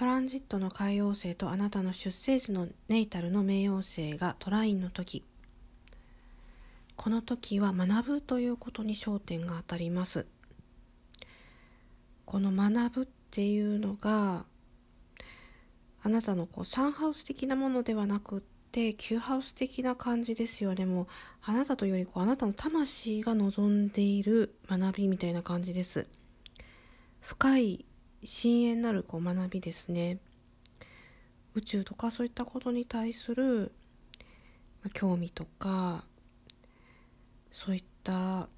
トランジットの海王星とあなたの出生時のネイタルの冥王星がトラインの時。この時は学ぶということに焦点が当たります。この学ぶっていうのがあなたのこうサンハウス的なものではなくって9ハウス的な感じですよでもうあなたというよりこうあなたの魂が望んでいる学びみたいな感じです。深い深淵なるこう学びですね。宇宙とかそういったことに対する、ま興味とかそういった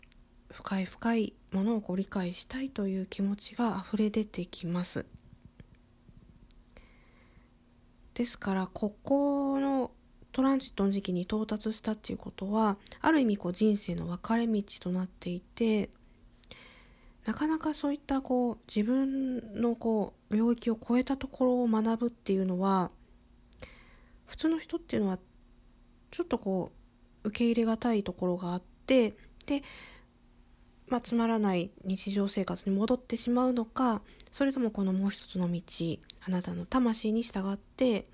深い深いものをこう理解したいという気持ちが溢れ出てきます。ですからここのトランジットの時期に到達したっていうことはある意味こう人生の分かれ道となっていてなかなかそういったこう自分のこう領域を超えたところを学ぶっていうのは普通の人っていうのはちょっとこう受け入れがたいところがあってで、まあ、つまらない日常生活に戻ってしまうのかそれともこのもう一つの道あなたの魂に従って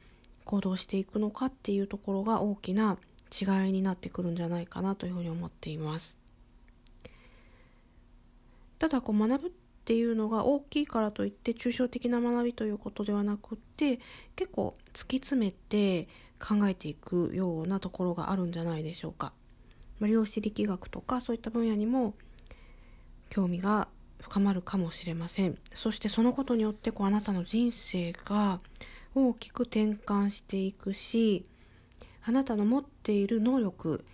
行動していくのかっていうところが大きな違いになってくるんじゃないかなというふうに思っています。ただこう学ぶっていうのが大きいからといって抽象的な学びということではなくって結構突き詰めて考えていくようなところがあるんじゃないでしょうか。量子力学とかそういった分野にも興味が深まるかもしれません。そしてそのことによってこうあなたの人生が大きく転換していくしあなたの持っている能力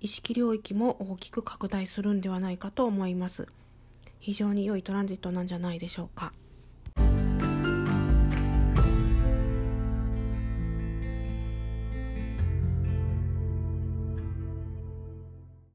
意識領域も大きく拡大するんではないかと思います。非常に良いトランジットなんじゃないでしょうか。